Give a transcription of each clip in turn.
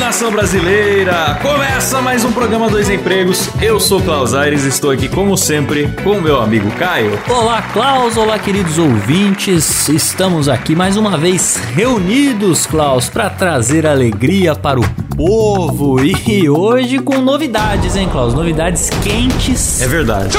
Nação brasileira! Começa mais um programa Dois Empregos. Eu sou Klaus Aires estou aqui, como sempre, com meu amigo Caio. Olá, Klaus, olá, queridos ouvintes. Estamos aqui mais uma vez reunidos, Klaus, para trazer alegria para o povo e hoje com novidades, hein, Klaus? Novidades quentes, É verdade.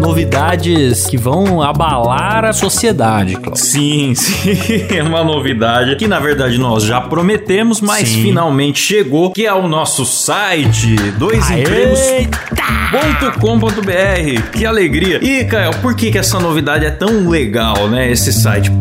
novidades que vão abalar a sociedade, Klaus. Sim, sim, é uma novidade que na verdade nós já prometemos, mas Sim. finalmente chegou, que é o nosso site doisempregos.com.br. Que alegria! E, Caio, por que, que essa novidade é tão legal, né? Esse site?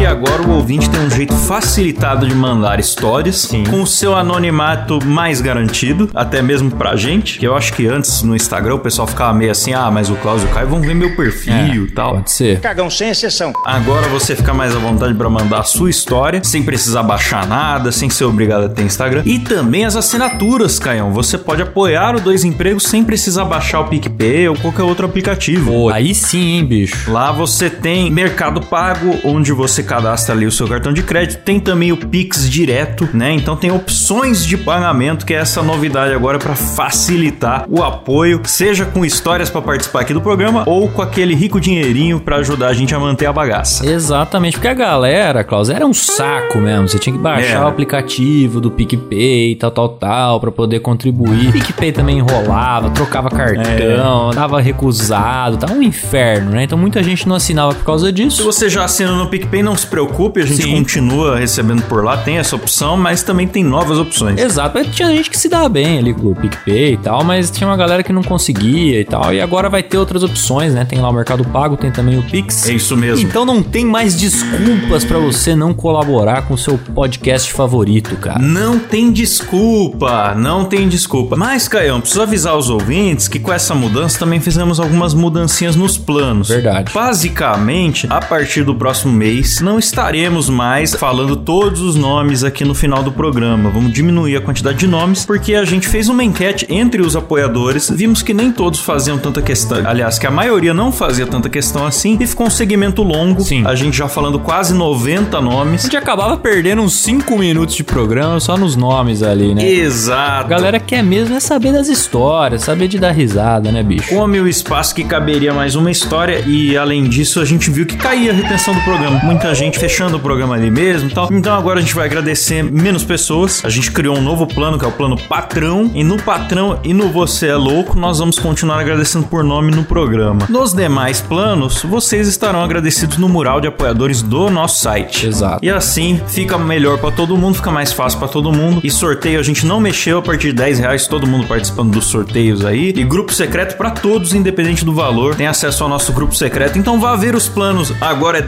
Porque agora o ouvinte tem um jeito facilitado de mandar histórias com o seu anonimato mais garantido, até mesmo pra gente. Que eu acho que antes no Instagram o pessoal ficava meio assim: ah, mas o Klaus e o Caio vão ver meu perfil e tal. Pode ser. Cagão sem exceção. Agora você fica mais à vontade pra mandar a sua história, sem precisar baixar nada, sem ser obrigado a ter Instagram. E também as assinaturas, Caião. Você pode apoiar o Dois Empregos sem precisar baixar o PicPay ou qualquer outro aplicativo. Pô, aí sim, hein, bicho. Lá você tem Mercado Pago, onde você cadastra ali o seu cartão de crédito. Tem também o Pix direto, né? Então tem opções de pagamento, que é essa novidade agora para facilitar o apoio, seja com histórias para participar aqui do programa ou com aquele rico dinheirinho para ajudar a gente a manter a bagaça. Exatamente, porque a galera, Klaus, era um saco mesmo. Você tinha que baixar o aplicativo do PicPay, tal, tal, tal, pra poder contribuir. PicPay também enrolava, trocava cartão, dava recusado, tá um inferno, né? Então muita gente não assinava por causa Se disso. você já assina no PicPay, não se preocupe, a gente Sim. continua recebendo por lá, tem essa opção, mas também tem novas opções. Exato, mas tinha gente que se dava bem ali com o PicPay e tal, mas tinha uma galera que não conseguia e tal. E agora vai ter outras opções, né? Tem lá o Mercado Pago, tem também o Pix. É isso mesmo. Então não tem mais desculpas pra você não colaborar com o seu podcast favorito, cara. Não tem desculpa, não tem desculpa. Mas, Caião, preciso avisar os ouvintes que com essa mudança também fizemos algumas mudancinhas nos planos. Verdade. Basicamente, a partir do próximo mês, não estaremos mais falando todos os nomes aqui no final do programa. Vamos diminuir a quantidade de nomes, porque a gente fez uma enquete entre os apoiadores, vimos que nem todos faziam tanta questão. Aliás, que a maioria não fazia tanta questão assim, e ficou um segmento longo. Sim. A gente já falando quase 90 A nomes. gente acabava perdendo uns 5 minutos de programa só nos nomes ali, né? A Exato. galera quer mesmo é saber das histórias, saber de dar risada, né, bicho? Come o espaço que caberia mais uma história e além disso a gente viu que caía a retenção do programa. Muita gente fechando o programa ali mesmo e tal. Então agora a gente vai agradecer menos pessoas. A gente criou um novo plano que é o plano patrão. E no patrão e no você é louco nós vamos continuar agradecendo por nome no programa. Nos demais planos vocês estarão agradecidos no mural de apoiadores do nosso site. Exato. E assim fica melhor pra todo mundo, fica mais fácil pra todo mundo. E sorteio a gente não mexeu a partir de 10 reais, todo mundo participando dos sorteios aí. E grupo secreto pra todos, independente do valor, tem acesso ao nosso grupo secreto. Então vá ver os planos. Agora é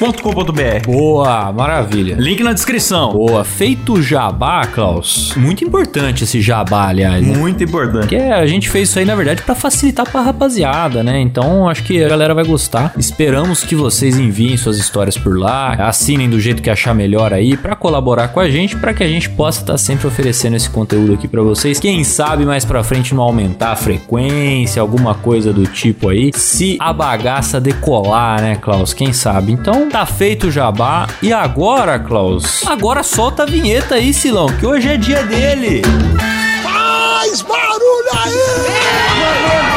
doisempregos.com.br. Boa, maravilha. Link na descrição. Boa, feito o jabá, Klaus. Muito importante esse jabá, aliás. né? Muito importante. Porque a gente fez isso aí, na verdade, pra facilitar pra rapaziada, né? Então, acho que a galera vai gostar. Esperamos que vocês enviem suas histórias por lá, assinem do jeito que achar melhor aí, pra colaborar com a gente, pra que a gente possa estar sempre oferecendo esse conteúdo aqui pra vocês. Quem sabe mais pra frente não aumentar a frequência, alguma coisa do tipo aí. Se a bagaça decolar, né, Klaus? Quem sabe? Então, tá feito o jabá. E agora, Klaus? Agora solta a vinheta aí, Silão, que hoje é dia dele. Faz barulho aí! Eita!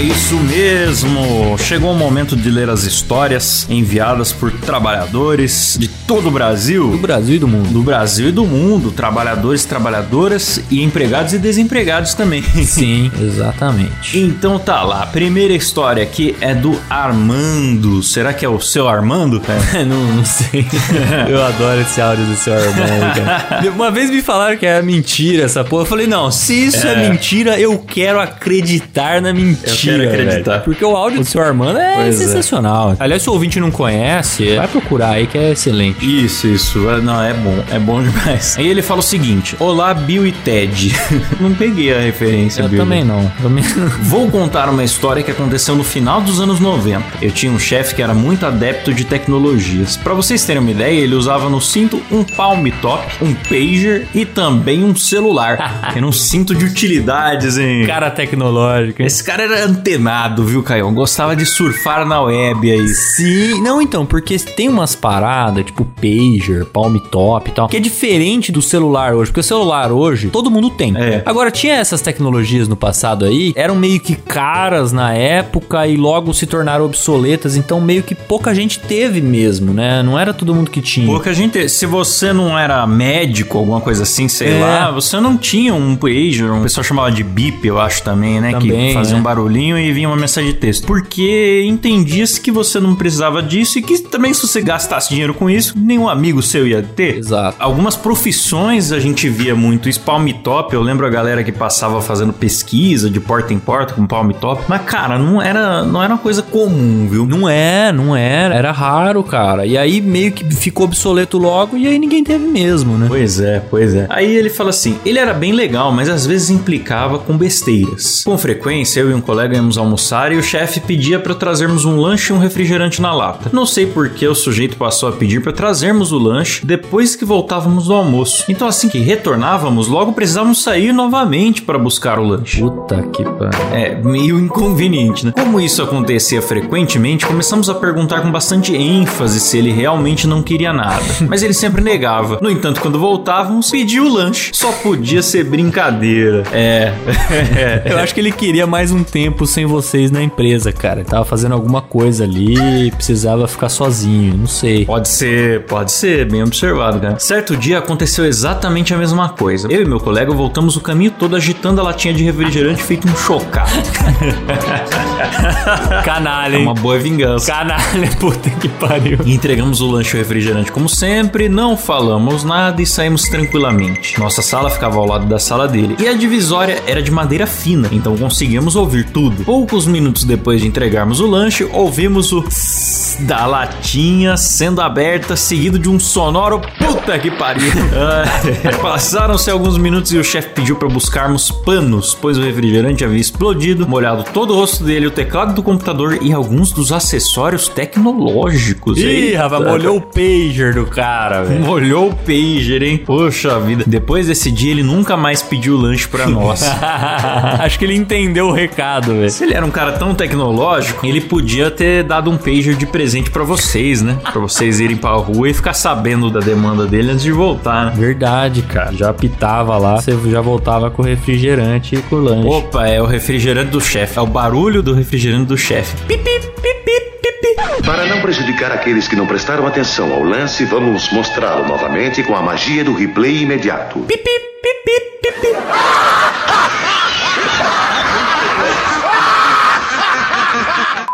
É isso mesmo! Chegou o momento de ler as histórias enviadas por trabalhadores de todo o Brasil. Do Brasil e do mundo. do Brasil e do mundo, trabalhadores, trabalhadoras e empregados e desempregados também. Sim, exatamente. Então tá lá, a primeira história aqui é do Armando. Será que é o seu Armando, cara? não, não sei. Eu adoro esse áudio do seu Armando, cara. Uma vez me falaram que era mentira essa porra. Eu falei, não, se isso é, mentira, eu quero acreditar na mentira. Quero acreditar. velho. Porque o áudio do seu Armando é Pois é. sensacional. Aliás, se o ouvinte não conhece, vai procurar aí que é excelente. Isso, isso. Ah, Não, é bom. É bom demais. Aí ele fala o seguinte: Olá, Bill e Ted. não peguei a referência, Eu Bill. também não. Também... Vou contar uma história que aconteceu no final dos anos 90. Eu tinha um chefe que era muito adepto de tecnologias. Pra vocês terem uma ideia, ele usava no cinto um palm top, um pager e também um celular. era um cinto de utilidades, hein? Cara tecnológico. Esse cara era antenado, viu, Caio? Gostava de surfar na web aí. Sim, não então, porque tem umas paradas, tipo pager, palm top e tal, que é diferente do celular hoje, porque o celular hoje todo mundo tem. É. Agora tinha essas tecnologias no passado aí, eram meio que caras na época e logo se tornaram obsoletas, então meio que pouca gente teve mesmo, né? Não era todo mundo que tinha. Pouca gente. Se você não era médico, alguma coisa assim, sei É. lá, você não tinha um pager, um pessoal chamava de bip, eu acho também, né? Também, que fazia né? um barulhinho e vinha uma mensagem de texto. Porque entendia-se que você não precisava disso e que também se você gastasse dinheiro com isso, nenhum amigo seu ia ter. Exato. Algumas profissões a gente via muito isso, palm top. Eu lembro a galera que passava fazendo pesquisa de porta em porta com palm top. Mas, cara, não era, não era uma coisa comum, viu? Não é, não era. Era raro, cara. E aí meio que ficou obsoleto logo e aí ninguém teve mesmo, né? Pois é, pois é. Aí ele fala assim: ele era bem legal, mas às vezes implicava com besteiras. Com frequência, eu e um colega íamos almoçar e o chefe pedia para trazermos um lanche e um refrigerante na lata. Não sei por que o sujeito passou a pedir para trazermos o lanche depois que voltávamos do almoço. Então, assim que retornávamos, logo precisávamos sair novamente para buscar o lanche. Puta que pariu. É, meio inconveniente, né? Como isso acontecia frequentemente, começamos a perguntar com bastante ênfase se ele realmente não queria nada. Mas ele sempre negava. No entanto, quando voltávamos, pedia o lanche. Só podia ser brincadeira. É. Eu acho que ele queria mais um tempo sem vocês na empresa, cara. Tava fazendo alguma coisa ali precisava ficar sozinho, não sei. Pode ser, pode ser, bem observado, cara. Certo dia aconteceu exatamente a mesma coisa. Eu e meu colega voltamos o caminho todo agitando a latinha de refrigerante feito um chocado. Canalha, É hein? uma boa vingança. Canalha, puta que pariu. E entregamos o lanche e o refrigerante como sempre, não falamos nada e saímos tranquilamente. Nossa sala ficava ao lado da sala dele e a divisória era de madeira fina, então conseguimos ouvir tudo. Poucos minutos depois de entregarmos o lanche, ouvimos o tss da latinha sendo aberta, seguido de um sonoro puta que pariu. Ah, Passaram-se alguns minutos e o chefe pediu para buscarmos panos, pois o refrigerante havia explodido, molhado todo o rosto dele, o teclado do computador e alguns dos acessórios tecnológicos. Ih, rapaz, molhou o pager do cara, velho. Molhou o pager, hein? Poxa vida. Depois desse dia, ele nunca mais pediu lanche pra nós. Acho que ele entendeu o recado, velho. Se ele era um cara tão tecnológico, ele podia ter dado um pager de presente pra vocês, né? Pra vocês irem pra rua e ficar sabendo da demanda dele antes de voltar, né? Verdade, cara. Já pitava lá, você já voltava com o refrigerante e com o lanche. Opa, é o refrigerante do chefe. É o barulho do refrigerante do chefe. Pip, pip, pip, pip, pip. Para não prejudicar aqueles que não prestaram atenção ao lance, vamos mostrá-lo novamente com a magia do replay imediato.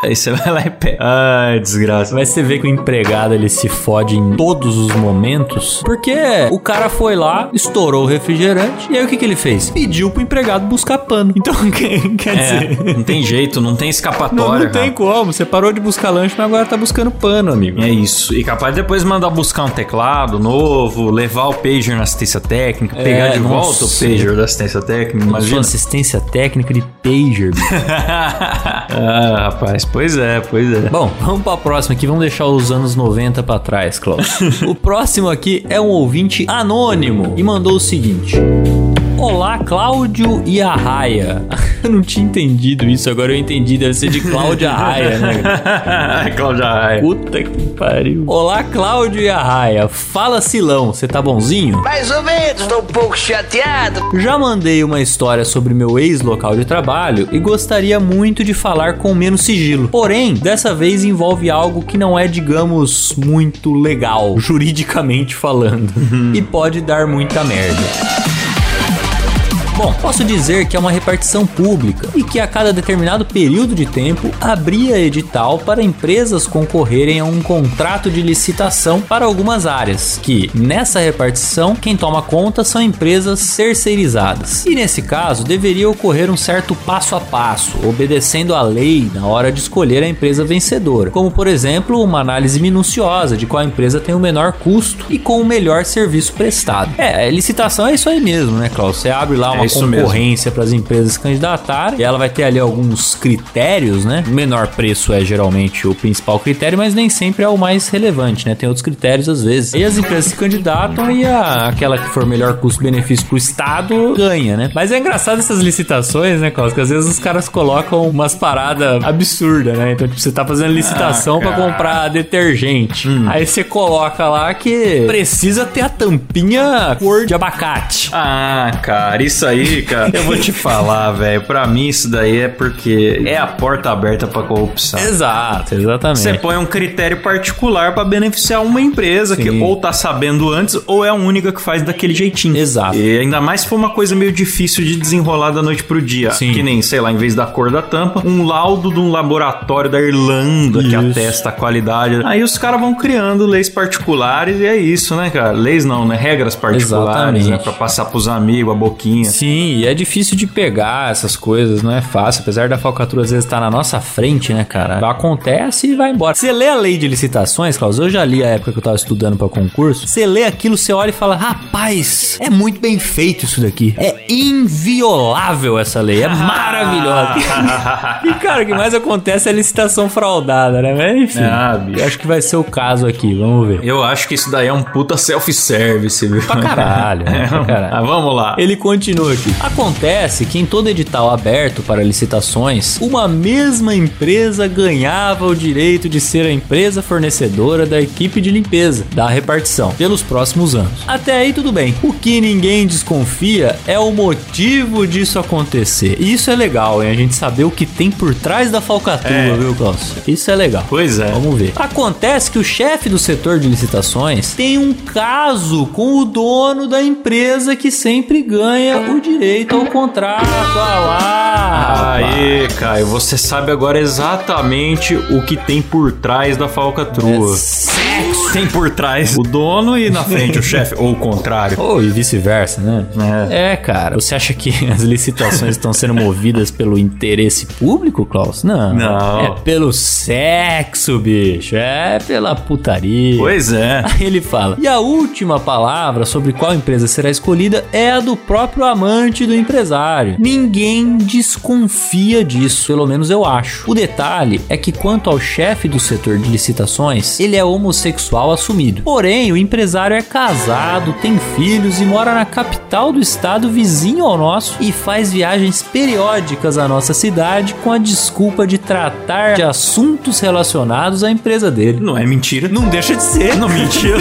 Aí você vai lá e pega. Ai, desgraça. Mas você vê que o empregado ele se fode em todos os momentos, porque o cara foi lá, estourou o refrigerante, e aí o que, que ele fez? Pediu pro empregado buscar pano. Então, quer, quer É, dizer. não tem jeito, não tem Não, escapatória. não tem cara. como. Você parou de buscar lanche, mas agora tá buscando pano, amigo. É isso. E capaz de depois mandar buscar um teclado novo, levar o pager na assistência técnica, pegar de nossa. volta o pager da assistência técnica. Imagina. assistência técnica de pager. ah, rapaz, pois é, pois é. Bom, vamos pra próxima aqui. Vamos deixar os anos 90 pra trás, Klaus. o próximo aqui é um ouvinte anônimo e mandou o seguinte. Olá, Cláudio e Arraia. Eu não tinha entendido isso, agora eu entendi. Deve ser de Cláudia Arraia, né? Cláudia Raia. Puta que pariu. Olá, Cláudio e Arraia. Fala, Silão, você tá bonzinho? Mais ou menos, tô um pouco chateado. Já mandei uma história sobre meu ex-local de trabalho e gostaria muito de falar com menos sigilo. Porém, dessa vez envolve algo que não é, digamos, muito legal, juridicamente falando. e pode dar muita merda. Bom, posso dizer que é uma repartição pública e que a cada determinado período de tempo abria edital para empresas concorrerem a um contrato de licitação para algumas áreas, que nessa repartição quem toma conta são empresas terceirizadas. E nesse caso deveria ocorrer um certo passo a passo, obedecendo à lei na hora de escolher a empresa vencedora, como por exemplo uma análise minuciosa de qual empresa tem o menor custo e com o melhor serviço prestado. É, licitação é isso aí mesmo, né, Klaus? Você abre lá uma isso concorrência para as empresas se candidatarem e ela vai ter ali alguns critérios, né? O menor preço é geralmente o principal critério, mas nem sempre é o mais relevante, né? Tem outros critérios às vezes. E as empresas se candidatam e a, aquela que for melhor custo-benefício pro Estado ganha, né? Mas é engraçado essas licitações, né? Que às vezes os caras colocam umas paradas absurdas, né? Então, tipo, você tá fazendo licitação Ah. Hum. comprar detergente. Aí você coloca lá que precisa ter a tampinha cor de abacate. Ah, cara, isso aí, cara, eu vou te falar, velho. Pra mim, isso daí é porque é a porta aberta pra corrupção. Exato, exatamente. Você põe um critério particular pra beneficiar uma empresa que Sim. ou tá sabendo antes ou é a única que faz daquele jeitinho. Exato. E ainda mais se for uma coisa meio difícil de desenrolar da noite pro dia. Sim. Que nem, sei lá, em vez da cor da tampa, um laudo de um laboratório da Irlanda que Isso. atesta a qualidade. Aí os caras vão criando leis particulares e é isso, né, cara? Leis não, né? Regras particulares, Exatamente. né? Pra passar pros amigos, a boquinha. Sim, e é difícil de pegar essas coisas, não é fácil. Apesar da falcatrua às vezes estar na nossa frente, né, cara? Acontece e vai embora. Você lê a lei de licitações, Klaus, eu já li a época que eu tava estudando pra concurso. Você lê aquilo, você olha e fala: rapaz, é muito bem feito isso daqui. É inviolável essa lei, é maravilhosa. e, cara, o que mais acontece é a licitação fraudada, né? Mas, enfim, Ah, acho que vai ser o caso aqui, vamos ver. Eu acho que isso daí é um puta self-service, viu? Pra caralho, né? Pra caralho. Ah, vamos lá. Ele continua aqui. Acontece que em todo edital aberto para licitações, uma mesma empresa ganhava o direito de ser a empresa fornecedora da equipe de limpeza da repartição pelos próximos anos. Até aí tudo bem. O que ninguém desconfia é o motivo disso acontecer. E isso é legal, hein? A gente saber o que tem por trás da falcatrua, É. viu, Klaus? Isso é legal. Pois é. Vamos ver. Acontece que o chefe do setor de licitações tem um caso com o dono da empresa que sempre ganha o direito ao contrato. Ah lá! Aê, Caio, você sabe agora exatamente o que tem por trás da falcatrua. Sexo! Tem por trás o dono e na frente o chefe, ou o contrário. Ou e vice-versa, né? É. cara. Você acha que as licitações estão sendo movidas pelo interesse público, Klaus? Não. Não. É pelo sexo, bicho. É pela putaria. Pois é. Aí ele fala: E a última palavra sobre qual empresa será escolhida é a do próprio amante do empresário. Ninguém desconfia disso, pelo menos eu acho. O detalhe é que, quanto ao chefe do setor de licitações, ele é homossexual assumido. Porém, o empresário é casado, tem filhos e mora na capital do estado vizinho ao nosso e faz viagens periódicas à nossa cidade com a desculpa de tratar de assuntos relacionados à empresa dele. Não é mentira. Não deixa de ser. Não mentira.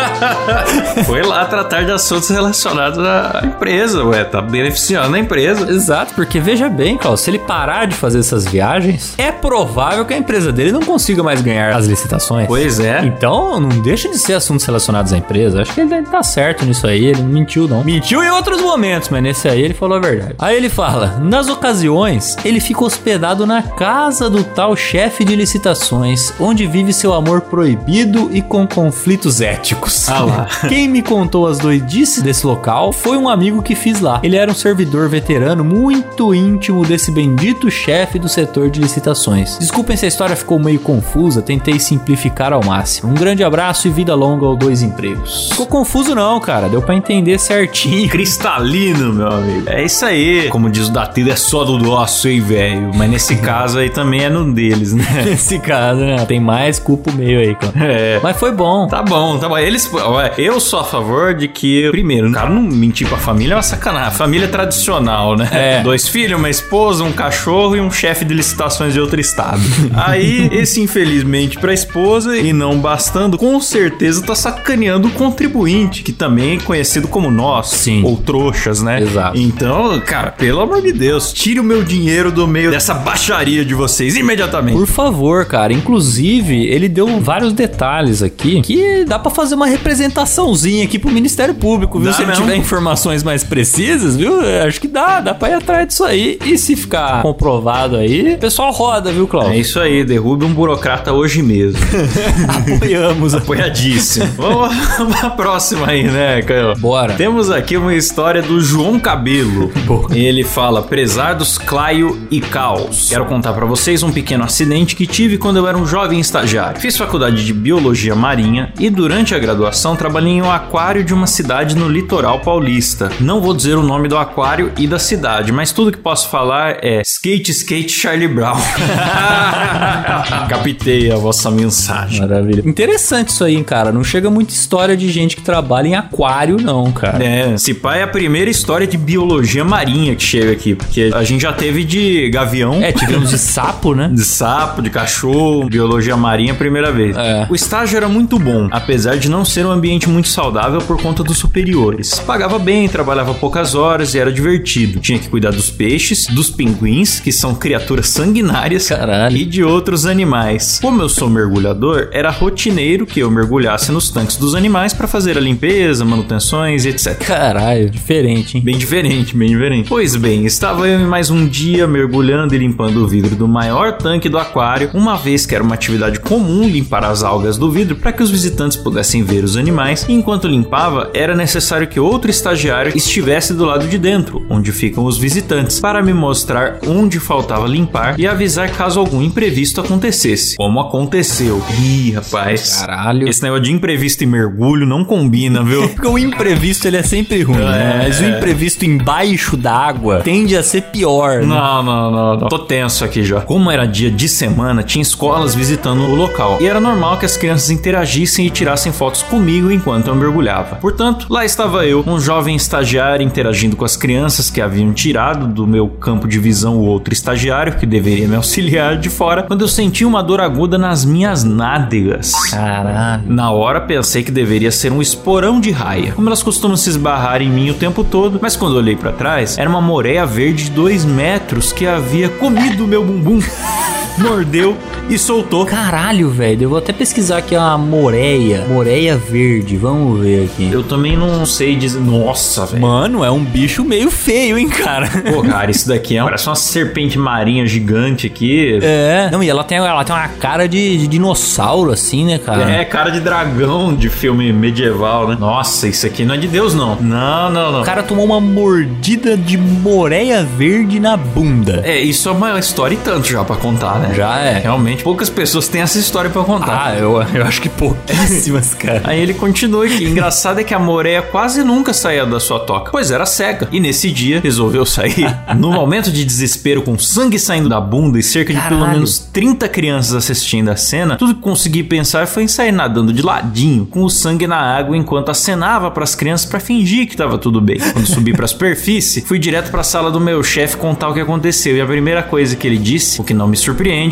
Foi lá tratar de assuntos relacionados à empresa, ué. Tá beneficiando a empresa. Exato, porque veja bem, Klaus, se ele parar de fazer essas viagens, é provável que a empresa dele não consiga mais ganhar as licitações. Pois é. Então, não deixa de ser assuntos relacionados à empresa. Acho que ele tá certo nisso aí, ele não mentiu não. Mentiu em outros momentos, mas nesse aí ele falou a verdade. Aí ele fala: "Nas ocasiões, ele fica hospedado na casa do tal chefe de licitações, onde vive seu amor proibido e com conflitos éticos." Ah lá. Quem me contou as doidices desse local foi um amigo que fiz lá. Ele era um servidor veterano muito íntimo desse bendito chefe do setor de licitações. Desculpem se a história ficou meio confusa, tentei simplificar ao máximo. Um grande abraço e vida longa aos dois empregos. Ficou confuso não, cara, deu pra entender certinho. Cristalino, meu amigo. É isso aí. Como diz o Datilo, é só do nosso, hein, velho. Mas nesse caso aí também é no deles, né? Nesse caso, né? Tem mais culpa meio aí, cara. É. Mas foi bom. Tá bom, tá bom. Eles, eu sou a favor de que, primeiro, o cara não mentir pra família uma sacanagem. Família tradicional, né? É. Dois filhos, uma esposa, um cachorro e um chefe de licitações de outro estado. Aí, esse infelizmente pra esposa e não bastando, com certeza tá sacaneando o contribuinte, que também é conhecido como nós. Sim. Ou trouxas, né? Exato. Então, cara, pelo amor de Deus, tire o meu dinheiro do meio dessa baixaria de vocês imediatamente. Por favor, cara. Inclusive, ele deu vários detalhes aqui que dá pra fazer uma representaçãozinha aqui pro Ministério Público, viu? Dá Se ele mesmo. tiver informações mais precisas, viu? Eu Acho que dá, dá pra ir atrás disso aí. E se ficar comprovado aí, o pessoal roda, viu, É Cláudio? isso aí, derrube um burocrata hoje mesmo. Apoiamos. Apoiadíssimo. Vamos pra próxima aí, né, Caio? Bora. Temos aqui uma história do João Cabelo. Ele fala: Prezados Claio e Caos. Quero contar pra vocês um pequeno acidente que tive quando eu era um jovem estagiário. Fiz faculdade de biologia marinha e durante a graduação trabalhei em um aquário de uma cidade no litoral paulista. Não vou dizer o nome do aquário e da cidade, mas tudo que posso falar é Skate Skate Charlie Brown. Captei a vossa mensagem. Maravilha. Interessante isso aí, cara. Não chega muita história de gente que trabalha em aquário, não, cara. É, esse pai é a primeira história de biologia marinha que chega aqui, porque a gente já teve de gavião. É, tivemos de sapo, né? De sapo, de cachorro, biologia marinha, primeira vez. É. O estágio era muito bom, apesar de não ser um ambiente muito saudável por conta dos superiores. Pagava bem, trabalhava poucas horas e era divertido. Tinha que cuidar dos peixes, dos pinguins, que são criaturas sanguinárias, Caralho. e de outros animais. Como eu sou mergulhador, era rotineiro que eu mergulhasse nos tanques dos animais para fazer a limpeza, manutenções e etc. Caralho, diferente, hein? Bem diferente, bem diferente. Pois bem, estava eu em mais um dia mergulhando e limpando o vidro do maior tanque do aquário, uma vez que era uma atividade comum limpar as algas do vidro para que os visitantes pudessem ver os animais, e enquanto limpava, era necessário que outro estagiário estivesse do lado de dentro, onde ficam os visitantes, para me mostrar onde faltava limpar e avisar caso algum imprevisto acontecesse. Como aconteceu. Ih, rapaz. Caralho. Esse negócio de imprevisto e mergulho não combina, viu? Porque o imprevisto ele é sempre ruim, né? É. Mas o imprevisto embaixo d'água tende a ser pior, né? Não, não, não, não. Tô tenso aqui já. Como era dia de semana, tinha escolas visitando o local. E era normal que as crianças interagissem e tirassem fotos comigo enquanto eu mergulhava. Portanto, lá estava eu, um jovem estagiário interagindo com as crianças que haviam tirado do meu campo de visão o outro estagiário que deveria me auxiliar de fora, quando eu senti uma dor aguda nas minhas nádegas. Caralho. Na hora pensei que deveria ser um esporão de raia, como elas costumam se esbarrar em mim o tempo todo, mas quando olhei pra trás, era uma moreia verde de dois metros que havia comido o meu bumbum. Mordeu e soltou. Caralho, velho. Eu vou até pesquisar aqui uma moreia. Moreia verde. Vamos ver aqui. Eu também não sei dizer. Nossa, velho. Mano, é um bicho meio feio, hein, cara? Pô, cara, isso daqui é parece uma serpente marinha gigante aqui. É. Não, e ela tem, ela tem uma cara de, de dinossauro, assim, né, cara? É, cara de dragão de filme medieval, né? Nossa, isso aqui não é de Deus, não. Não, não, não. O cara tomou uma mordida de moreia verde na bunda. É, isso é uma história e tanto já pra contar, né? Já é. Realmente, poucas pessoas têm essa história pra contar. Ah, eu, eu acho que pouquíssimas, cara. Aí ele continua aqui. Engraçado é que a Moreia quase nunca saía da sua toca, pois era cega. E nesse dia resolveu sair. No momento de desespero, com sangue saindo da bunda e cerca de pelo Caralho. menos 30 crianças assistindo a cena, tudo que consegui pensar foi em sair nadando de ladinho, com o sangue na água, enquanto acenava pras crianças pra fingir que tava tudo bem. Quando subi pra superfície, fui direto pra sala do meu chefe contar o que aconteceu. E a primeira coisa que ele disse, o que não me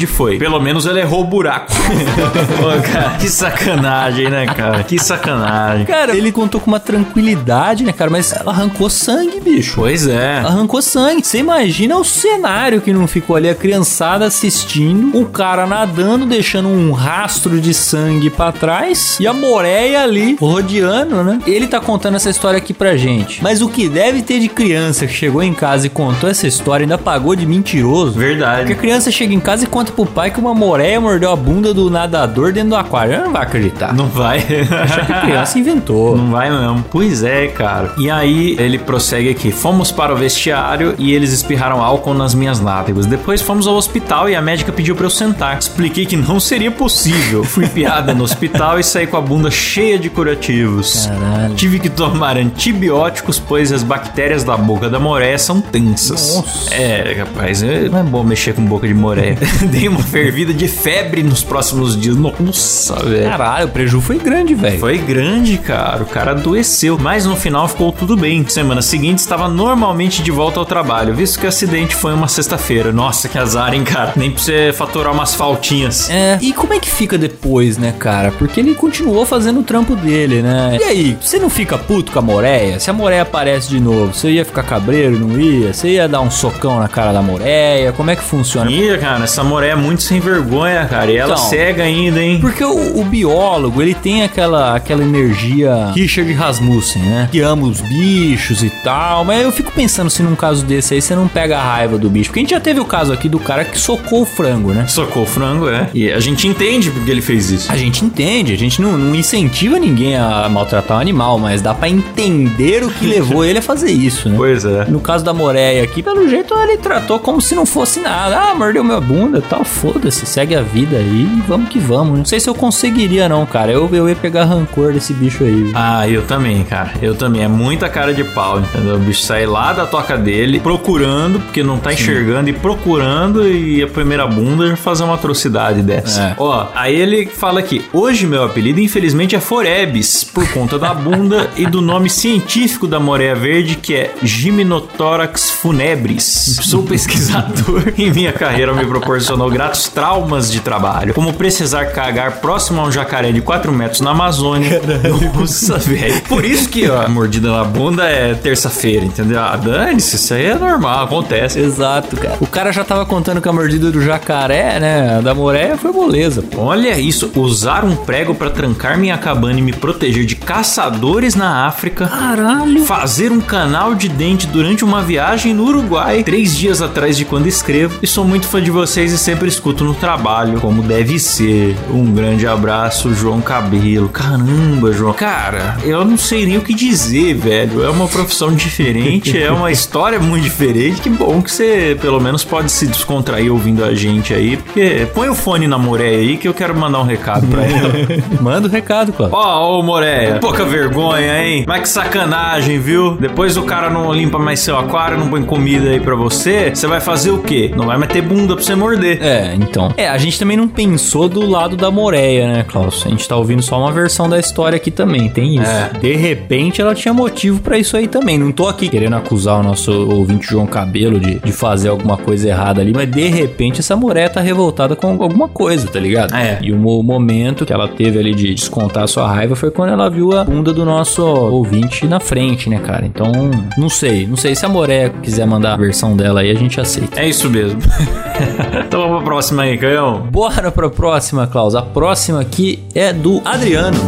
foi: pelo menos ele errou o buraco. Pô, cara, que sacanagem, né, cara? Que sacanagem. Cara, ele contou com uma tranquilidade, né, cara? Mas arrancou sangue, bicho. Pois é. Arrancou sangue. Você imagina o cenário que não ficou ali, a criançada assistindo, o cara nadando, deixando um rastro de sangue pra trás e a moreia ali rodeando, né? Ele tá contando essa história aqui pra gente. Mas o que deve ter de criança que chegou em casa e contou essa história ainda pagou de mentiroso? Porque a Verdade. criança chega em casa e conta pro pai que uma moreia mordeu a bunda do nadador dentro do aquário. Ela não vai acreditar. Não vai. Acha que a criança inventou. Não vai não. Pois é, cara. E aí ele prossegue aqui. Fomos para o vestiário e eles espirraram álcool nas minhas nádegas. Depois fomos ao hospital e a médica pediu para eu sentar. Expliquei que não seria possível. Fui piada no hospital e saí com a bunda cheia de curativos. Caralho. Tive que tomar antibióticos, pois as bactérias da boca da moreia são tensas. Nossa. É, rapaz, é- não é bom mexer com boca de moreia. Dei uma fervida de febre nos próximos dias. Nossa, velho. Caralho, o preju foi grande, velho. Foi grande, cara. O cara adoeceu. Mas no final ficou tudo bem. Semana seguinte estava normalmente de volta ao trabalho, visto que o acidente foi uma sexta-feira. Nossa, que azar, hein, cara. Nem pra você faturar umas faltinhas. É, e como é que fica depois, né, cara? Porque ele continuou fazendo o trampo dele, né? E aí, você não fica puto com a Moreia? Se a Moreia aparece de novo, você ia ficar cabreiro, não ia? Você ia dar um socão na cara da Moreia? Como é que funciona? Ih, cara, essa moreia é muito sem vergonha. cara. E ela Então. cega ainda, hein? Porque o, o biólogo, ele tem aquela, aquela energia Richard Rasmussen, né? Que ama os bichos e tal. Mas eu fico pensando se num caso desse aí você não pega a raiva do bicho. Porque a gente já teve o caso aqui do cara que socou o frango, né? Socou o frango, é. E a gente entende porque ele fez isso. A gente entende, a gente não, não incentiva ninguém a maltratar o animal, mas dá pra entender o que levou ele a fazer isso, né? Pois é. No caso da Moreia aqui, pelo jeito ele tratou como se não fosse nada. Ah, mordeu minha bunda e tal. Foda-se, segue a vida aí e vamos que vamos. Não sei se eu conseguiria, não, cara. Eu, eu ia pegar rancor desse bicho aí. Ah, eu também, cara. Eu também. É muita cara de pau, entendeu? O bicho sai lá da toca dele, procurando, porque não tá enxergando, e procurando, e a primeira bunda já fazer uma atrocidade dessa. É. Ó, aí ele fala aqui: hoje meu apelido, infelizmente, é Forebs, por conta da bunda e do nome científico da moreia verde, que é Gymnothorax funebris. Sou pesquisador e minha carreira me proporcionou gratos traumas de trabalho, como precisar cagar próximo a um jacaré de 4 metros na Amazônia. Nossa, velho. Por isso que ó, a mordida na bunda é terça-feira, entendeu? Ah, dane-se, isso aí é normal, acontece. Exato, cara. O cara já tava contando que a mordida do jacaré, né? Da Moreia foi moleza. Olha isso, usar um prego pra trancar minha cabana e me proteger de caçadores na África. Caralho. Fazer um canal de dente durante uma viagem no Uruguai, três dias atrás de quando escrevo. E sou muito fã de vocês sempre escuto no trabalho, como deve ser. Um grande abraço, João Cabelo. Caramba, João. Cara, eu não sei nem o que dizer, velho. É uma profissão diferente, é uma história muito diferente. Que bom que você, pelo menos, pode se descontrair ouvindo a gente aí. Porque põe o fone na Moreia aí que eu quero mandar um recado pra ela. Manda o recado, Cláudio. Ó, ô Moreia, pouca vergonha, hein? Mas que sacanagem, viu? Depois o cara não limpa mais seu aquário, não põe comida aí pra você, você vai fazer o quê? Não vai meter bunda pra você morder. É, então. É, a gente também não pensou do lado da Moreia, né, Klaus? A gente tá ouvindo só uma versão da história aqui também, tem isso. É. De repente ela tinha motivo pra isso aí também. Não tô aqui querendo acusar o nosso ouvinte João Cabelo de, de fazer alguma coisa errada ali, mas de repente essa Moreia tá revoltada com alguma coisa, tá ligado? É. E o mo- momento que ela teve ali de descontar a sua raiva foi quando ela viu a bunda do nosso ouvinte na frente, né, cara? Então, não sei. Não sei se a Moreia quiser mandar a versão dela aí, a gente aceita. É isso mesmo. então vamos pra próxima aí, canhão. Bora pra próxima, Klaus. A próxima aqui é do Adriano.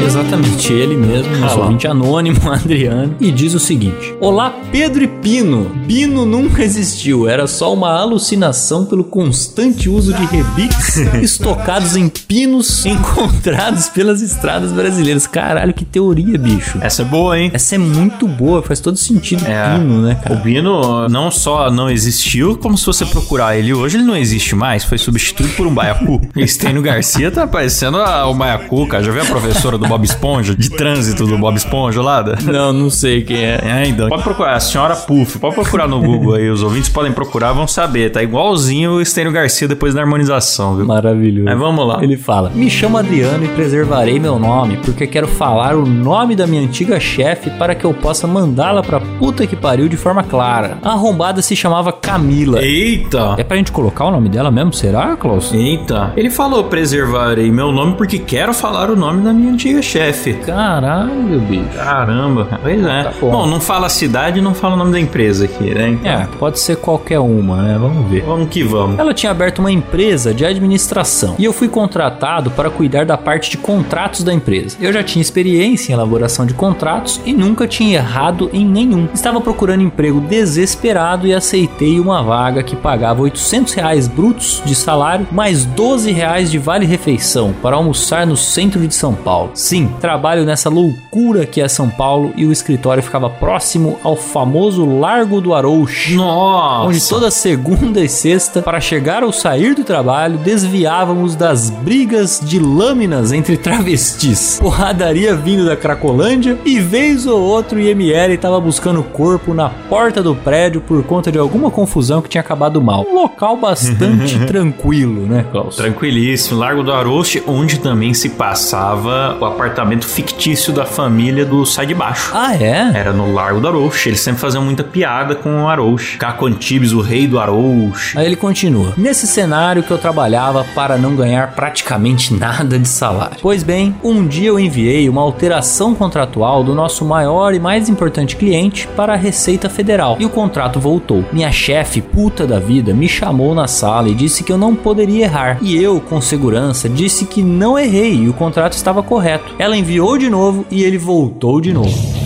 Exatamente, ele mesmo, nosso Ah lá. ouvinte anônimo, Adriano, e diz o seguinte: Olá, Pedro e Pino. Pino nunca existiu, era só uma alucinação pelo constante uso de rebix estocados em pinos encontrados pelas estradas brasileiras. Caralho, que teoria, bicho. Essa é boa, hein? Essa é muito boa, faz todo sentido É. pino, né, O cara? Bino não só não existiu, como se você procurar ele hoje, ele não existe mais. Foi substituído por um baiacu. Estênio Garcia tá parecendo a- o baiacu, cara. Já viu a professora do Bob Esponja? De trânsito do Bob Esponja lá? Não, não sei quem é. É, então. Pode procurar, a senhora Puff. Pode procurar no Google aí. Os ouvintes podem procurar, vão saber. Tá igualzinho o Estênio Garcia depois da harmonização, viu? Maravilhoso. Mas vamos lá. Ele fala: Me chamo Adriano e preservarei meu nome, porque quero falar o nome da minha antiga chefe para que eu possa mandá-la pra puta que pariu de forma clara. A arrombada se chamava Camila. Eita! É pra gente colocar o nome dela mesmo? Será, Klaus? Eita. Ele falou preservarei meu nome porque quero falar o nome da minha antiga chefe. Caralho, bicho. Caramba. Pois é. Tá bom. bom. não fala a cidade e não fala o nome da empresa aqui, né? Então, É, pode ser qualquer uma, né? Vamos ver. Vamos que vamos. Ela tinha aberto uma empresa de administração e eu fui contratado para cuidar da parte de contratos da empresa. Eu já tinha experiência em elaboração de contratos e nunca tinha errado em nenhum. Estava procurando emprego desesperado e aceitei uma vaga que pagava 800 reais brutos de salário mais 12 reais de vale-refeição para almoçar no centro de São Paulo. Sim, trabalho nessa loucura que é São Paulo e o escritório ficava próximo ao famoso Largo do Arouche Nossa! onde toda segunda e sexta, para chegar ou sair do trabalho, desviávamos das brigas de lâminas entre travestis. Porradaria vindo da Cracolândia e vez ou outro IML estava buscando corpo na porta do prédio por conta de alguma confusão que tinha acabado mal. Um local bastante tranquilo, né, Klaus? Tranquilíssimo, Largo do Aroche, onde também se passava a apartamento fictício da família do Sai de Baixo. Ah, é? Era no Largo do Arouche. Eles sempre faziam muita piada com o Arouche. Caco Antibes, o rei do Arouche. Aí ele continua. Nesse cenário que eu trabalhava para não ganhar praticamente nada de salário. Pois bem, um dia eu enviei uma alteração contratual do nosso maior e mais importante cliente para a Receita Federal e o contrato voltou. Minha chefe, puta da vida, me chamou na sala e disse que eu não poderia errar. E eu, com segurança, disse que não errei e o contrato estava correto. Ela enviou de novo e ele voltou de novo.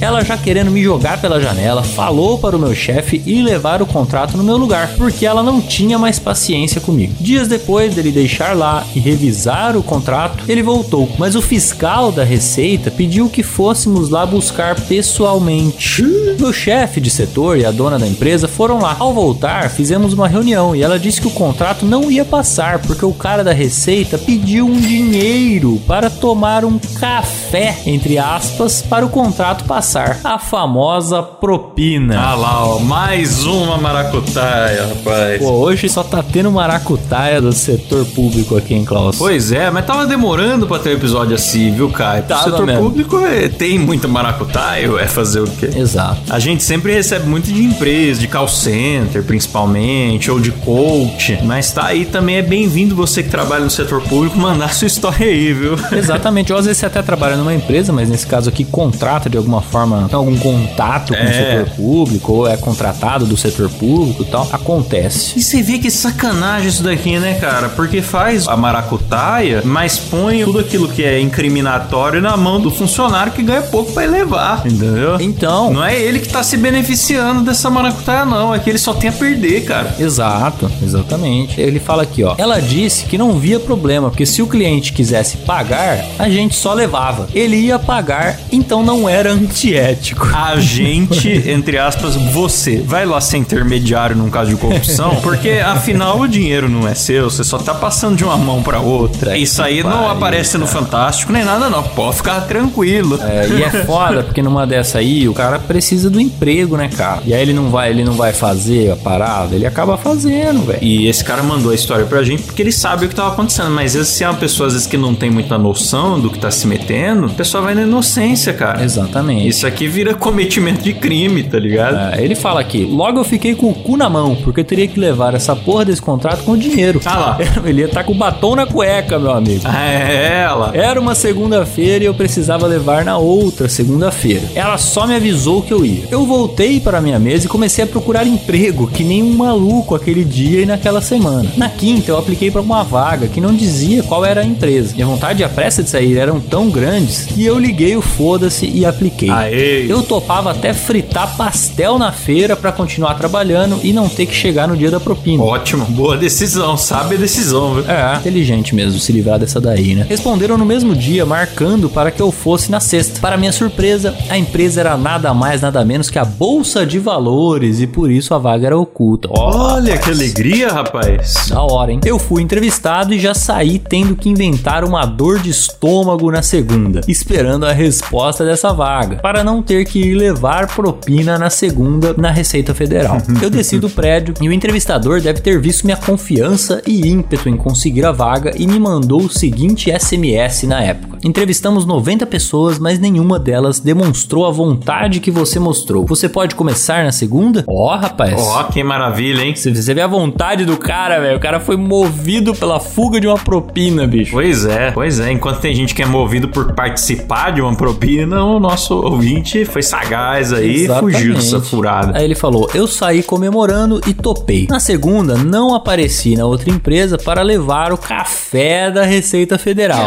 Ela já querendo me jogar pela janela, falou para o meu chefe ir levar o contrato no meu lugar, porque ela não tinha mais paciência comigo. Dias depois dele deixar lá e revisar o contrato, ele voltou, mas o fiscal da Receita pediu que fôssemos lá buscar pessoalmente. Meu chefe de setor e a dona da empresa foram lá. Ao voltar, fizemos uma reunião e ela disse que o contrato não ia passar porque o cara da Receita pediu um dinheiro para tomar um café, entre aspas, para o contrato passar passar a famosa propina. Ah lá, ó, mais uma maracutaia, rapaz. Pô, hoje só tá tendo maracutaia do setor público aqui, em Klaus? Pois é, mas tava demorando pra ter um episódio assim, viu, Caio? O setor mesmo. público é, tem muita maracutaia, é fazer o quê? Exato. A gente sempre recebe muito de empresa, de call center, principalmente, ou de coach, mas tá aí também é bem-vindo você que trabalha no setor público mandar sua história aí, viu? Exatamente. Ou às vezes você até trabalha numa empresa, mas nesse caso aqui contrata de alguma forma, tem algum contato com É. o setor público, ou é contratado do setor público e tal. Acontece. E você vê que sacanagem isso daqui, né, cara? Porque faz a maracutaia, mas põe tudo aquilo que é incriminatório na mão do funcionário que ganha pouco pra elevar, entendeu? Então, Não é ele que tá se beneficiando dessa maracutaia, não. É que ele só tem a perder, cara. Exato, exatamente. Ele fala aqui, ó. Ela disse que não via problema, porque se o cliente quisesse pagar, a gente só levava. Ele ia pagar, então não era antiético. A gente, entre aspas, você, vai lá ser intermediário num caso de corrupção, porque afinal o dinheiro não é seu, você só tá passando de uma mão pra outra. Isso aí não pariu, aparece no Fantástico nem nada, não. Pode ficar tranquilo. É, e é foda, porque numa dessa aí, o cara precisa do emprego, né, cara? E aí ele não vai, ele não vai fazer a parada, ele acaba fazendo, velho. E esse cara mandou a história pra gente porque ele sabe o que tava acontecendo. Mas às vezes, se é uma pessoa às vezes, que não tem muita noção do que tá se metendo, a pessoa vai na inocência, cara. Exatamente. Isso aqui vira cometimento de crime, tá ligado? É, ele fala aqui, logo eu fiquei com o cu na mão, porque eu teria que levar essa porra desse contrato com dinheiro. Ah lá. Ele ia estar com o batom na cueca, meu amigo. É, ela. Era uma segunda-feira e eu precisava levar na outra segunda-feira. Ela só me avisou que eu ia. Eu voltei para minha mesa e comecei a procurar emprego, que nem um maluco aquele dia e naquela semana. Na quinta, eu apliquei para uma vaga que não dizia qual era a empresa. Minha vontade e a pressa de sair eram tão grandes que eu liguei o foda-se e apliquei. Aê. Eu topava até fritar pastel na feira para continuar trabalhando e não ter que chegar no dia da propina. Ótimo. Boa decisão. Sabe a decisão, viu? É, inteligente mesmo se livrar dessa daí, né? Responderam no mesmo dia, marcando para que eu fosse na sexta. Para minha surpresa, a empresa era nada mais, nada menos que a Bolsa de Valores e por isso a vaga era oculta. Olha que alegria, rapaz. da hora, hein? Eu fui entrevistado e já saí tendo que inventar uma dor de estômago na segunda, esperando a resposta dessa vaga, para não ter que ir levar propina na segunda na Receita Federal. Eu desci do prédio e o entrevistador deve ter visto minha confiança e ímpeto em conseguir a vaga e me mandou o seguinte SMS na época. Entrevistamos 90 pessoas, mas nenhuma delas demonstrou a vontade que você mostrou. Você pode começar na segunda? Ó, rapaz. Ó, que maravilha, hein? Você você vê a vontade do cara, velho. O cara foi movido pela fuga de uma propina, bicho. Pois é, pois é. Enquanto tem gente que é movido por participar de uma propina, o nosso ouvinte foi sagaz aí e Exatamente. fugiu dessa furada. Aí ele falou: Eu saí comemorando e topei. Na segunda, não apareci na outra empresa para levar o café da Receita Federal.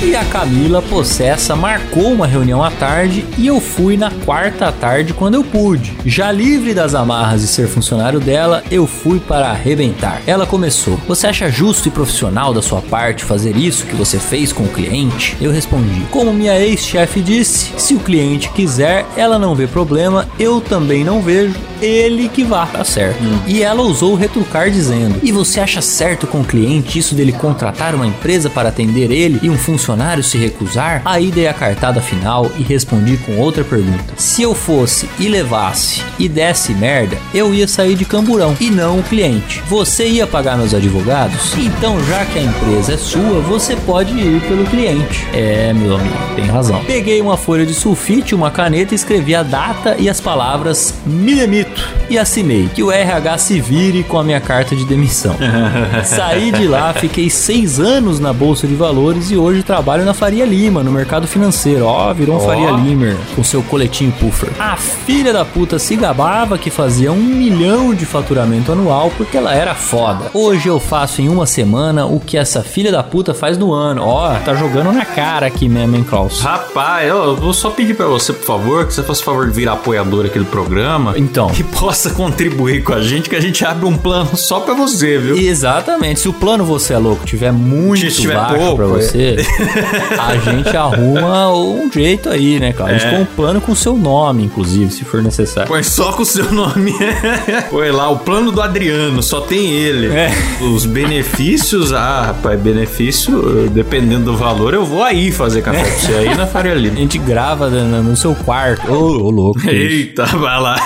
E a Camila, possessa, marcou uma reunião à tarde e eu fui na quarta à tarde quando eu pude. Já livre das amarras de ser funcionário dela, eu fui para arrebentar. Ela começou: Você acha justo e profissional da sua parte fazer isso que você fez com o cliente? Eu respondi: Como minha ex-chefe disse, se o cliente quiser, ela não vê problema, eu também não vejo ele que vá, tá certo. E ela ousou retrucar dizendo: E você acha certo com o cliente isso dele contratar uma empresa para atender ele e um funcionário se recusar? Aí dei a cartada final e respondi com outra pergunta: Se eu fosse e levasse e desse merda, eu ia sair de camburão e não o cliente. Você ia pagar meus advogados? Então, já que a empresa é sua, você pode ir pelo cliente. É, meu amigo, tem razão. Peguei uma folha de sulfite, uma caneta e escrevi a data e as palavras me demito e assinei que o RH se vire com a minha carta de demissão. Saí de lá, fiquei seis anos na Bolsa de Valores e hoje trabalho na Faria Lima, no mercado financeiro. Ó, virou um Ó. Faria Limer com seu coletinho puffer. A filha da puta se gabava que fazia um milhão de faturamento anual porque ela era foda. Hoje eu faço em uma semana o que essa filha da puta faz no ano. Ó, tá jogando na cara aqui mesmo, hein, Klaus? Rapaz, eu vou só pedir pra você, por favor, que você faça o favor de virar apoiador aqui do programa. Então. Que possa contribuir com a gente, que a gente abre um plano só pra você, viu? Exatamente. Se o plano você é louco tiver muito Se tiver baixo pouco, pra é. você, a gente arruma um jeito aí, né, cara? A gente É. põe um plano com o seu nome, inclusive, se for necessário. Põe só com o seu nome. Põe lá, o plano do Adriano, só tem ele. É. Os benefícios, ah, rapaz, benefício, dependendo do valor, eu vou aí fazer café pra você aí na Faria A Lima. gente grava no, no seu quarto. Ô, ô, louco. que isso. Eita, vai lá.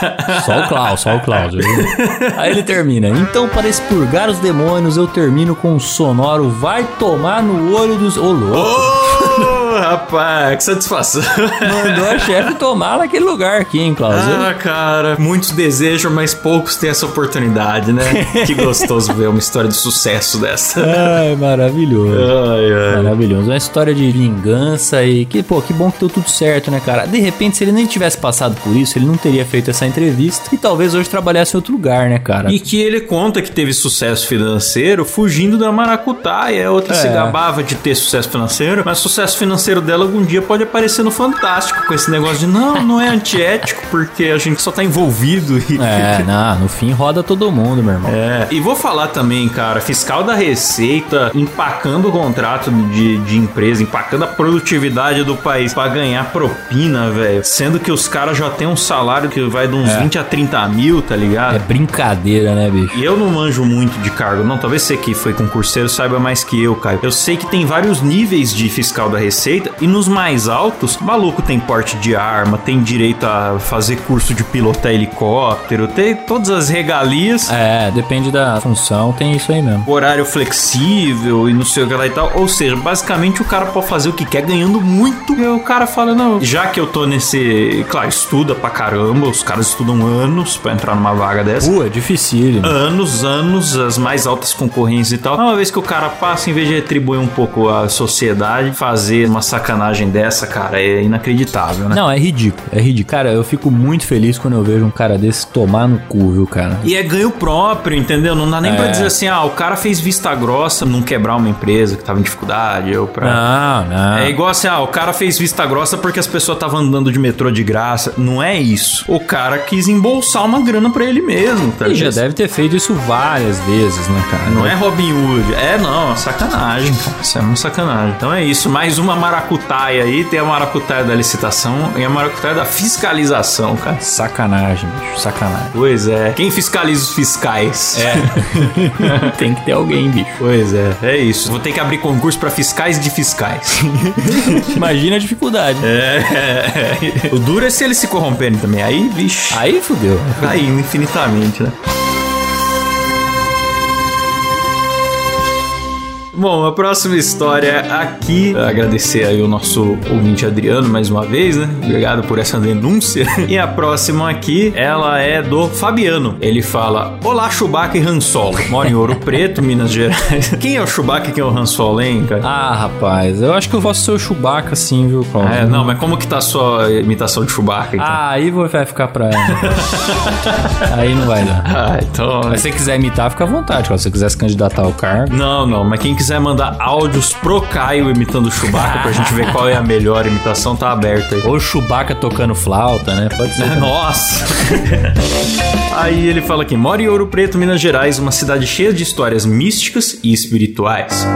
Só o Klaus, só o Klaus. Aí ele termina. Então, para expurgar os demônios, eu termino com um sonoro vai tomar no olho dos. Ô, louco. Ô, rapaz, que satisfação. Mandou a chefe tomar naquele lugar aqui, hein, Klaus? Ah, cara, muitos desejam, mas poucos têm essa oportunidade, né? que gostoso ver uma história de sucesso dessa. Ai, maravilhoso. Ai, ai. Maravilhoso. Uma história de vingança e que, pô, que bom que deu tudo certo, né, cara? De repente, se ele nem tivesse passado por isso, ele não teria feito essa entrevista e talvez hoje trabalhasse em outro lugar, né, cara? E que ele conta que teve sucesso financeiro fugindo da maracutaia. Outra se É. gabava de ter sucesso financeiro, mas sucesso financeiro dela algum dia pode aparecer no Fantástico com esse negócio de não, não é antiético porque a gente só tá envolvido e. É, não, no fim roda todo mundo, meu irmão. É, e vou falar também, cara, fiscal da Receita empacando o contrato de, de empresa, empacando a produtividade do país pra ganhar propina, velho. Sendo que os caras já têm um salário que vai de uns 20 a 30 mil, tá ligado? É brincadeira, né, bicho? E eu não manjo muito de cargo, não. Talvez você que foi concurseiro saiba mais que eu, Caio. Eu sei que tem vários níveis de fiscal da Receita e nos mais altos, maluco tem porte de arma, tem direito a fazer curso de pilotar helicóptero, tem todas as regalias. É, depende da função, tem isso aí mesmo. Horário flexível e não sei o que lá e tal. Ou seja, basicamente o cara pode fazer o que quer ganhando muito. E o cara fala: Não, já que eu tô nesse. Claro, estuda pra caramba. Os caras estudam anos pra entrar numa vaga dessa Pô, é dificílimo. anos, anos, as mais altas concorrências e tal. Uma vez que o cara passa, em vez de retribuir um pouco a sociedade, fazer uma sacanagem dessa, cara, é inacreditável, né? Não, é ridículo, é ridículo. Cara, eu fico muito feliz quando eu vejo um cara desse tomar no cu, viu, cara? E é ganho próprio, entendeu? Não dá nem pra É. dizer assim, ah, o cara fez vista grossa não quebrar uma empresa que tava em dificuldade, ou pra. Não, não. É igual assim, ah, o cara fez vista grossa porque as pessoas estavam andando de metrô de graça. Não é isso. O cara quis embolsar uma grana pra ele mesmo, tá Ele já deve ter feito isso várias vezes, né, cara? Não é Robin Hood. É, não, é sacanagem, cara. Isso é uma sacanagem. Então é isso. Mais uma maracutaia aí. Tem a maracutaia da licitação e a maracutaia da fiscalização, cara. Sacanagem, bicho, sacanagem. Pois é. Quem fiscaliza os fiscais? É. Tem que ter alguém, bicho. Pois é, é isso. Vou ter que abrir concurso pra fiscais de fiscais. Imagina a dificuldade. é. O duro é se eles se corromperem também. Aí, vixe. Aí fudeu. Aí, infinitamente, né? Bom, a próxima história aqui, agradecer aí o nosso ouvinte Adriano mais uma vez, né? Obrigado por essa denúncia. E a próxima aqui, ela é do Fabiano. Ele fala: Olá, Chewbacca e Han Solo. Moro em Ouro Preto, Minas Gerais. Quem é o Chewbacca e quem é o Han Solo, hein, cara? Ah, rapaz, eu acho que eu posso ser o Chewbacca sim, viu, Paulo? É, não, mas como que tá a sua imitação de Chewbacca, então? Ah, aí vai ficar pra. aí não vai dar. Ah, então... Mas se você quiser imitar, fica à vontade. Se você quiser se candidatar ao cargo. Não, não, mas quem quiser mandar áudios pro Caio imitando o Chewbacca pra gente ver qual é a melhor imitação, tá aberto aí. Ou Chewbacca tocando flauta, né? Pode ser. Nossa! Aí ele fala aqui: mora em Ouro Preto, Minas Gerais, uma cidade cheia de histórias místicas e espirituais.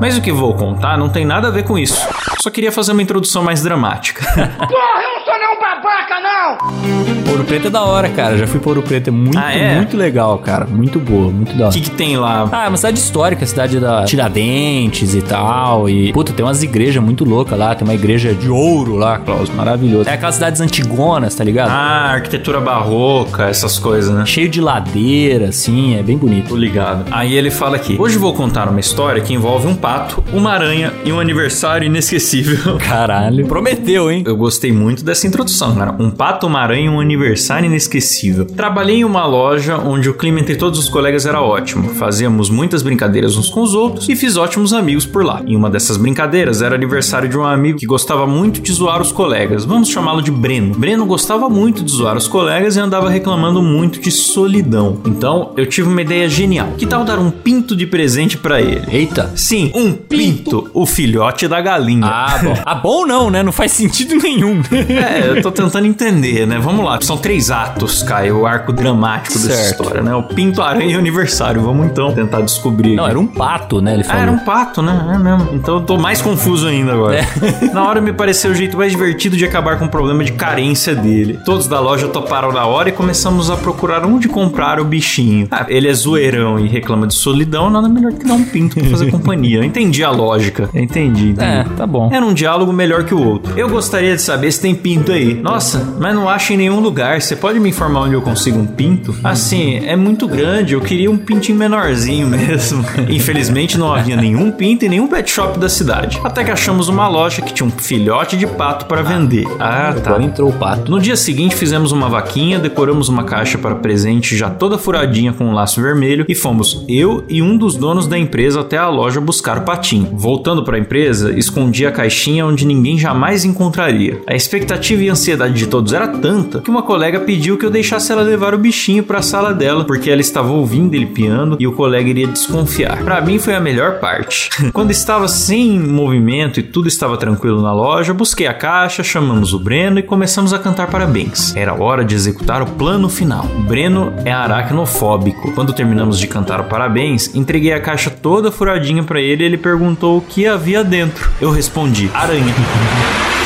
Mas o que vou contar não tem nada a ver com isso. Só queria fazer uma introdução mais dramática. Porra, eu não sou nenhum babaca, não! Ouro Preto é da hora, cara. Já fui pra Ouro Preto. É muito, Ah, é? muito legal, cara. Muito boa, muito da O hora. que, que tem lá? Ah, é uma cidade histórica, cidade da Tiradentes e tal. E, puta, tem umas igrejas muito loucas lá. Tem uma igreja de ouro lá, Klaus. Maravilhoso. É aquelas cidades antigonas, tá ligado? Ah, arquitetura barroca, essas coisas, né? Cheio de ladeira, assim. É bem bonito. Tô ligado. Aí ele fala aqui: Hoje vou contar uma história que envolve um pato, uma aranha e um aniversário inesquecível. Caralho. Prometeu, hein? Eu gostei muito dessa introdução, cara. Um pato, uma aranha e um aniversário inesquecível. Trabalhei em uma loja onde o clima entre todos os colegas era ótimo. Fazíamos muitas brincadeiras uns com os outros e fiz ótimos amigos por lá. Em uma dessas brincadeiras era aniversário de um amigo que gostava muito de zoar os colegas. Vamos chamá-lo de Breno. Breno gostava muito de zoar os colegas e andava reclamando muito de solidão. Então eu tive uma ideia genial. Que tal dar um pinto de presente pra ele? Eita. Sim, um pinto, o filhote da galinha. Ah, bom. Ah, bom não, né? Não faz sentido nenhum. É, eu tô tentando entender, né? Vamos lá. São três atos, Caio, o arco dramático dessa Certo. história, né? O Pinto, Aranha e o Aniversário. Vamos então tentar descobrir. Não, era um pato, né? Ele Ah, falou. era um pato, né? É mesmo. Então eu tô mais confuso ainda agora. É. Na hora me pareceu o jeito mais divertido de acabar com o problema de carência dele. Todos da loja toparam na hora e começamos a procurar onde comprar o bichinho. Ah, ele é zoeirão e reclama de solidão, nada melhor que dar um pinto pra fazer companhia. Entendi a lógica. Eu entendi, entendi. É, tá bom. Era um diálogo melhor que o outro. Eu gostaria de saber se tem pinto aí. Nossa, mas não acho em nenhum lugar. Você pode me informar onde eu consigo um pinto? Assim, é muito grande. Eu queria um pintinho menorzinho mesmo. Infelizmente não havia nenhum pinto em nenhum pet shop da cidade. Até que achamos uma loja que tinha um filhote de pato para vender. Ah, tá. Agora entrou o pato. No dia seguinte fizemos uma vaquinha, decoramos uma caixa para presente já toda furadinha com um laço vermelho e fomos eu e um dos donos da empresa até a loja buscar o patinho. Voltando para a empresa, escondi a caixinha onde ninguém jamais encontraria. A expectativa e ansiedade de todos era tanta que uma colega pediu que eu deixasse ela levar o bichinho para a sala dela porque ela estava ouvindo ele piando e o colega iria desconfiar. Para mim foi a melhor parte. Quando estava sem movimento e tudo estava tranquilo na loja, busquei a caixa, chamamos o Breno e começamos a cantar parabéns. Era hora de executar o plano final. O Breno é aracnofóbico. Quando terminamos de cantar o parabéns, entreguei a caixa toda furadinha para ele ele perguntou o que havia dentro. Eu respondi: aranha.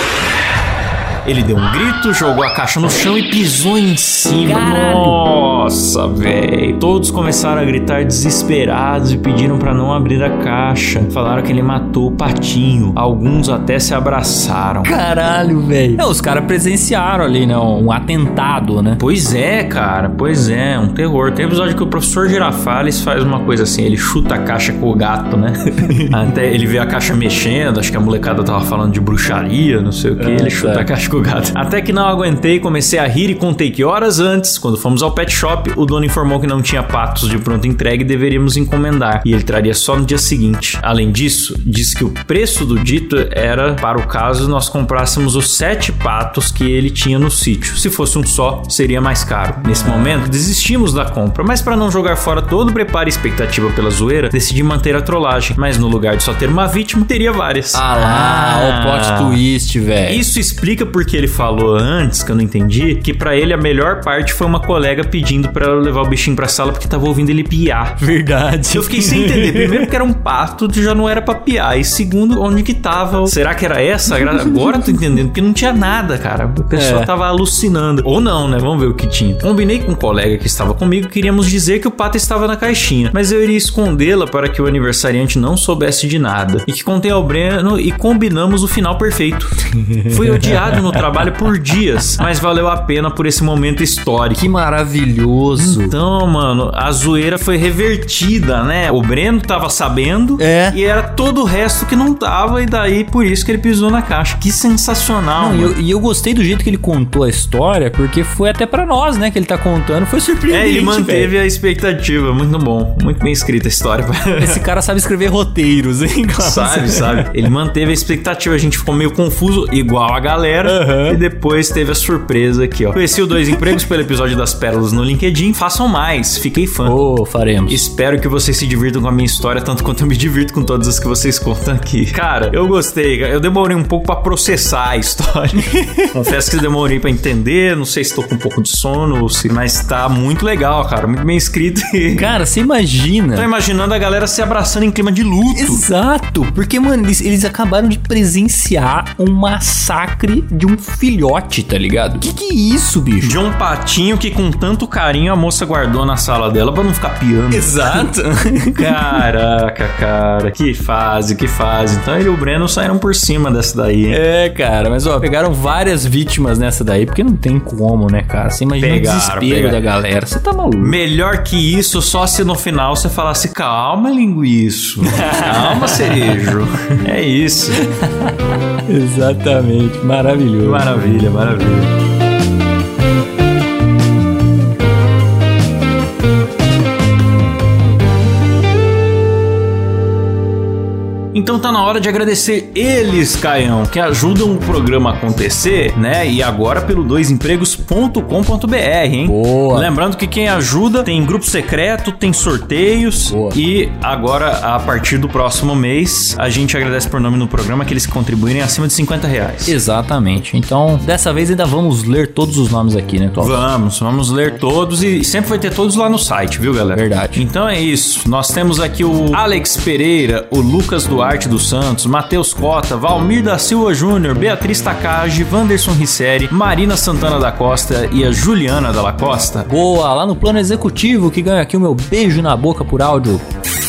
Ele deu um grito, jogou a caixa no chão e pisou em cima. Nossa, velho. Todos começaram a gritar desesperados e pediram pra não abrir a caixa. Falaram que ele matou o patinho. Alguns até se abraçaram. Caralho, velho. Os caras presenciaram ali, né? Um atentado, né? Pois é, cara, pois é, um terror. Tem episódio que o professor Girafales faz uma coisa assim, ele chuta a caixa com o gato, né? Até ele vê a caixa mexendo, acho que a molecada tava falando de bruxaria, não sei o que, ele chuta certo. a caixa gato. Até que não aguentei, comecei a rir e contei que horas antes, quando fomos ao pet shop, o dono informou que não tinha patos de pronto entregue e deveríamos encomendar, e ele traria só no dia seguinte. Além disso, disse que o preço do dito era para o caso nós comprássemos os sete patos que ele tinha no sítio. Se fosse um só, seria mais caro. Nesse momento, desistimos da compra, mas para não jogar fora todo o preparo e expectativa pela zoeira, decidi manter a trollagem, mas no lugar de só ter uma vítima, teria várias. Ah lá, o plot twist, velho. Isso explica porque ele falou antes, que eu não entendi, que pra ele a melhor parte foi uma colega pedindo pra ela levar o bichinho pra sala porque tava ouvindo ele piar. Verdade. Eu fiquei sem entender. Primeiro porque era um pato, já não era pra piar. E segundo, onde que tava? Será que era essa? Agora eu tô entendendo, porque não tinha nada, cara. A pessoa É. tava alucinando. Ou não, né? Vamos ver o que tinha. Combinei com um colega que estava comigo, queríamos dizer que o pato estava na caixinha, mas eu iria escondê-la para que o aniversariante não soubesse de nada. E que contei ao Breno e combinamos o final perfeito. Fui odiado no trabalho por dias, mas valeu a pena por esse momento histórico. Que maravilhoso. Então, mano, a zoeira foi revertida, né? O Breno tava sabendo É. e era todo o resto que não tava, e daí por isso que ele pisou na caixa. Que sensacional. Não, e, eu, e eu gostei do jeito que ele contou a história, porque foi até pra nós, né, que ele tá contando. Foi surpreendente, É, ele manteve velho. a expectativa. Muito bom. Muito bem escrita a história. Esse cara sabe escrever roteiros, hein, sabe, sabe? Ele manteve a expectativa. A gente ficou meio confuso. igual a galera. E depois teve a surpresa aqui, ó. Conheci o Dois Empregos pelo episódio das pérolas no LinkedIn. Façam mais, fiquei fã. Ô, faremos. Espero que vocês se divirtam com a minha história, tanto quanto eu me divirto com todas as que vocês contam aqui. Cara, eu gostei. Eu demorei um pouco pra processar a história. Confesso que demorei pra entender. Não sei se tô com um pouco de sono, se- mas tá muito legal, cara. Muito bem escrito. E... Cara, você imagina. Tô imaginando a galera se abraçando em clima de luto. Exato, porque, mano, eles, eles acabaram de presenciar um massacre de um filhote, tá ligado? Que que é isso, bicho? De um patinho que com tanto carinho a moça guardou na sala dela pra não ficar piando. Exato. Caraca, cara. Que fase, que fase. Então ele e o Breno saíram por cima dessa daí, hein? É, cara, mas ó, pegaram várias vítimas nessa daí, porque não tem como, né, cara? Você imagina Pegaram, o desespero pegaram. da galera. Você tá maluco. Melhor que isso, só se no final você falasse calma, linguiço. Calma, cerejo. É isso. Exatamente, maravilhoso. Maravilha, maravilha. Então tá na hora de agradecer eles, Caião, que ajudam o programa a acontecer, né? E agora pelo doisempregos.com.br, hein? Boa. Lembrando que quem ajuda tem grupo secreto, tem sorteios Boa. e agora a partir do próximo mês a gente agradece por nome no programa aqueles que contribuírem acima de 50 reais. Exatamente. Então, dessa vez ainda vamos ler todos os nomes aqui, né, Cláudio? Vamos, vamos ler todos e sempre vai ter todos lá no site, viu, galera? Verdade. Então é isso. Nós temos aqui o Alex Pereira, o Lucas Duarte dos Santos, Matheus Cota, Valmir da Silva Júnior, Beatriz Takagi, Wanderson Risseri, Marina Santana da Costa e a Juliana Dalla Costa. Boa, lá no plano executivo que ganha aqui o meu beijo na boca por áudio.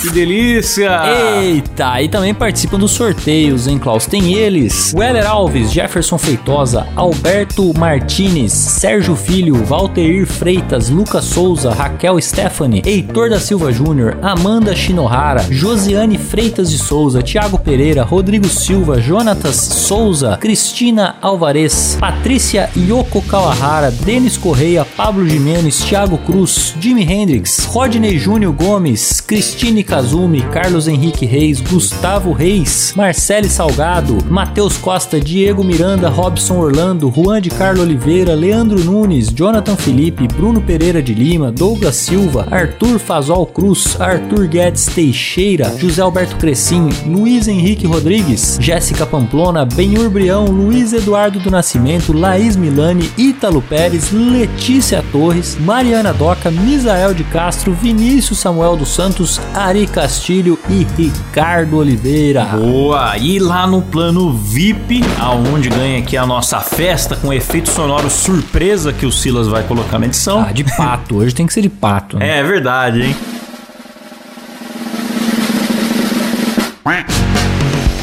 Que delícia! Eita, e também participam dos sorteios, hein, Klaus? Tem eles: Weller Alves, Jefferson Feitosa, Alberto Martinez, Sérgio Filho, Valteir Freitas, Lucas Souza, Raquel Stephanie, Heitor da Silva Júnior, Amanda Shinohara, Josiane Freitas de Souza, Thiago Pereira, Rodrigo Silva, Jonatas Souza, Cristina Alvarez, Patrícia Yoko Kawahara, Denis Correia, Pablo Jimenez, Thiago Cruz, Jimi Hendrix, Rodney Júnior Gomes, Cristine Kazumi, Carlos Henrique Reis, Gustavo Reis, Marcele Salgado, Matheus Costa, Diego Miranda, Robson Orlando, Juan de Carlo Oliveira, Leandro Nunes, Jonathan Felipe, Bruno Pereira de Lima, Douglas Silva, Arthur Fazol Cruz, Arthur Guedes Teixeira, José Alberto Crescim, Luiz Henrique Rodrigues, Jéssica Pamplona, Benhur Brião, Luiz Eduardo do Nascimento, Laís Milani, Ítalo Pérez, Letícia Torres, Mariana Doca, Misael de Castro, Vinícius Samuel dos Santos, Ari Castilho e Ricardo Oliveira. Boa! E lá no plano VIP, aonde ganha aqui a nossa festa com efeito sonoro surpresa que o Silas vai colocar na edição. Ah, de pato. Hoje tem que ser de pato. né? É verdade, hein?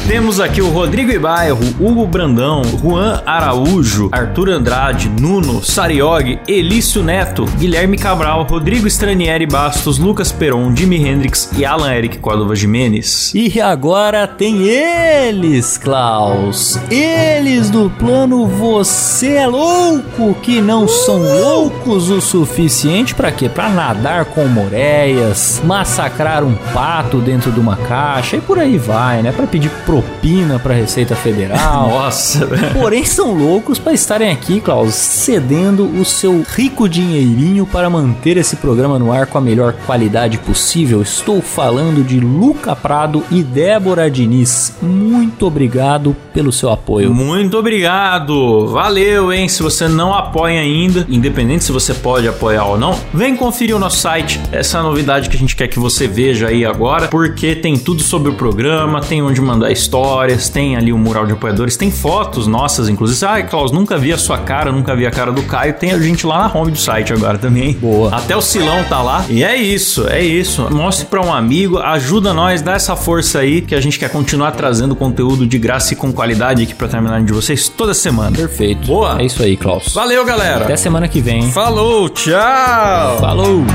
Temos aqui o Rodrigo Ibairro, Hugo Brandão, Juan Araújo, Arthur Andrade, Nuno, Sariog, Elício Neto, Guilherme Cabral, Rodrigo Stranieri Bastos, Lucas Peron, Jimi Hendrix e Alan Eric Córdova Jimenez. E agora tem eles, Klaus. Eles do plano Você é Louco, que não são loucos o suficiente para quê? Para nadar com moreias, massacrar um pato dentro de uma caixa e por aí vai, né? Para pedir propina para Receita Federal. Nossa, Porém, são loucos para estarem aqui, Klaus, cedendo o seu rico dinheirinho para manter esse programa no ar com a melhor qualidade possível. Estou falando de Luca Prado e Débora Diniz. Muito obrigado pelo seu apoio. Muito obrigado. Valeu, hein? Se você não apoia ainda, independente se você pode apoiar ou não, vem conferir o nosso site. Essa é a novidade que a gente quer que você veja aí agora, porque tem tudo sobre o programa, tem onde mandar histórias, tem ali o mural de apoiadores, tem fotos nossas, inclusive. Ai, Klaus, nunca vi a sua cara, nunca vi a cara do Caio. Tem a gente lá na home do site agora também. Boa. Até o Silão tá lá. E é isso, é isso. Mostre pra um amigo, ajuda nós, dá essa força aí que a gente quer continuar trazendo conteúdo de graça e com qualidade aqui pra terminar de vocês toda semana. Perfeito. Boa. É isso aí, Klaus. Valeu, galera. Até semana que vem. Falou, tchau. Falou!